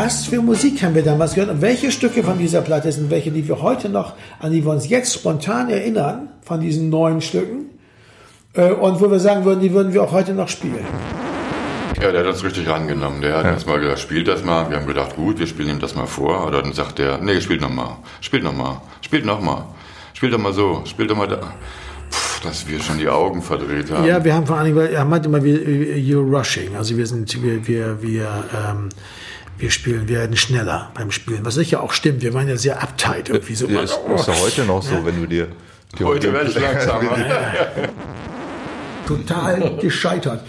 was für Musik haben wir damals gehört und welche Stücke von dieser Platte sind welche, die wir heute noch, an die wir uns jetzt spontan erinnern, von diesen neuen Stücken. Äh, und wo wir sagen würden, die würden wir auch heute noch spielen. Ja, der hat uns richtig angenommen. Der hat ja. uns mal gesagt, spielt das mal. Wir haben gedacht, gut, wir spielen ihm das mal vor. Oder dann sagt er, nee, spielt noch mal, spielt noch mal, spielt noch mal, spielt doch mal so, spielt doch mal da. Puh, dass wir schon die Augen verdreht haben. Ja, wir haben vor allen Dingen, er meinte immer, wir, you're rushing. Also wir sind, wir, wir, wir, ähm, wir spielen, wir werden schneller beim Spielen. Was sicher auch stimmt. Wir waren ja sehr uptight irgendwie so. Ja, ist, ist ja heute noch so, ja. wenn du dir die heute werde ich langsamer. Total gescheitert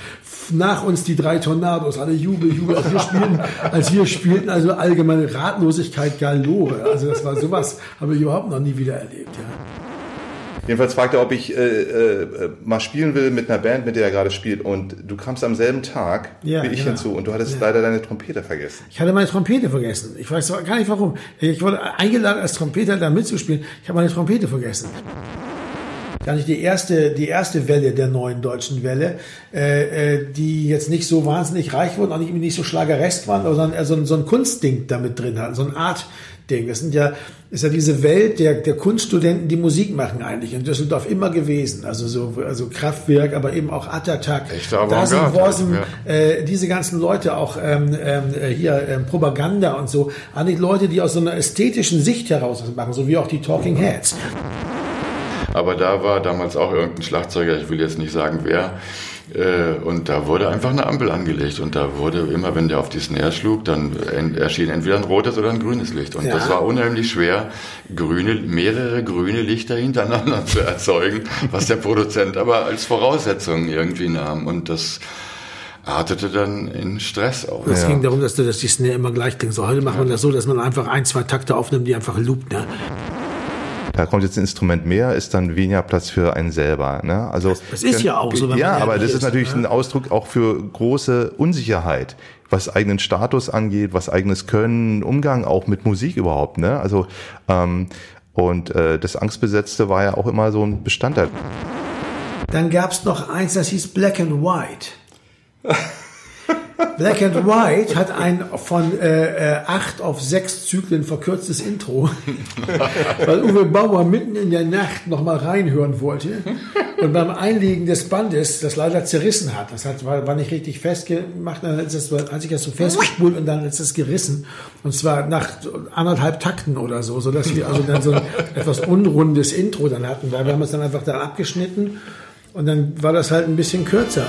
nach uns die drei Tornados, alle Jubel, Jubel, als wir spielten, als wir spielten, also allgemeine Ratlosigkeit galore. Also das war sowas, habe ich überhaupt noch nie wieder erlebt, ja. Jedenfalls fragt er, ob ich äh, äh, mal spielen will mit einer Band, mit der er gerade spielt. Und du kamst am selben Tag ja, wie ich genau. hinzu und du hattest ja. leider deine Trompete vergessen. Ich hatte meine Trompete vergessen. Ich weiß gar nicht warum. Ich wurde eingeladen als Trompeter da mitzuspielen. Ich habe meine Trompete vergessen gar nicht die erste, die erste Welle der neuen deutschen Welle, äh, äh, die jetzt nicht so wahnsinnig reich wurden, auch nicht, nicht so schlageresk waren, sondern so, so ein Kunstding damit drin hatten, so eine Art Ding. Das sind ja, ist ja diese Welt der, der Kunststudenten, die Musik machen eigentlich in Düsseldorf immer gewesen. Also so, also Kraftwerk, aber eben auch Attatak, Dasen, Wasm, ja. äh, diese ganzen Leute, auch ähm, ähm, hier ähm, Propaganda und so, eigentlich Leute, die aus so einer ästhetischen Sicht heraus machen, so wie auch die Talking Heads. Aber da war damals auch irgendein Schlagzeuger, ich will jetzt nicht sagen wer, äh, und da wurde einfach eine Ampel angelegt und da wurde immer, wenn der auf die Snare schlug, dann erschien entweder ein rotes oder ein grünes Licht. Und ja. das war unheimlich schwer, grüne, mehrere grüne Lichter hintereinander zu erzeugen, was der Produzent aber als Voraussetzung irgendwie nahm. Und das artete dann in Stress aus. Es ja. ging darum, dass, dass die Snare immer gleich klingt. So heute macht man das so, dass man einfach ein, zwei Takte aufnimmt, die einfach loopt. Ne? Da kommt jetzt ein Instrument mehr, ist dann weniger Platz für einen selber. Ne? Also das ist ja auch so. Wenn ja, aber das ist, ist natürlich ne? ein Ausdruck auch für große Unsicherheit, was eigenen Status angeht, was eigenes Können, Umgang auch mit Musik überhaupt. Ne? Also ähm, und äh, das Angstbesetzte war ja auch immer so ein Bestandteil. Dann gab es noch eins, das hieß Black and White. Black and White hat ein von äh, äh, acht auf sechs Zyklen verkürztes Intro, weil Uwe Bauer mitten in der Nacht nochmal reinhören wollte und beim Einlegen des Bandes das leider zerrissen hat. Das hat, war, war nicht richtig festgemacht, dann ist es, hat sich das so festgespult und dann ist es gerissen. Und zwar nach anderthalb Takten oder so, sodass wir also dann so ein etwas unrundes Intro dann hatten, weil wir haben es dann einfach da abgeschnitten und dann war das halt ein bisschen kürzer.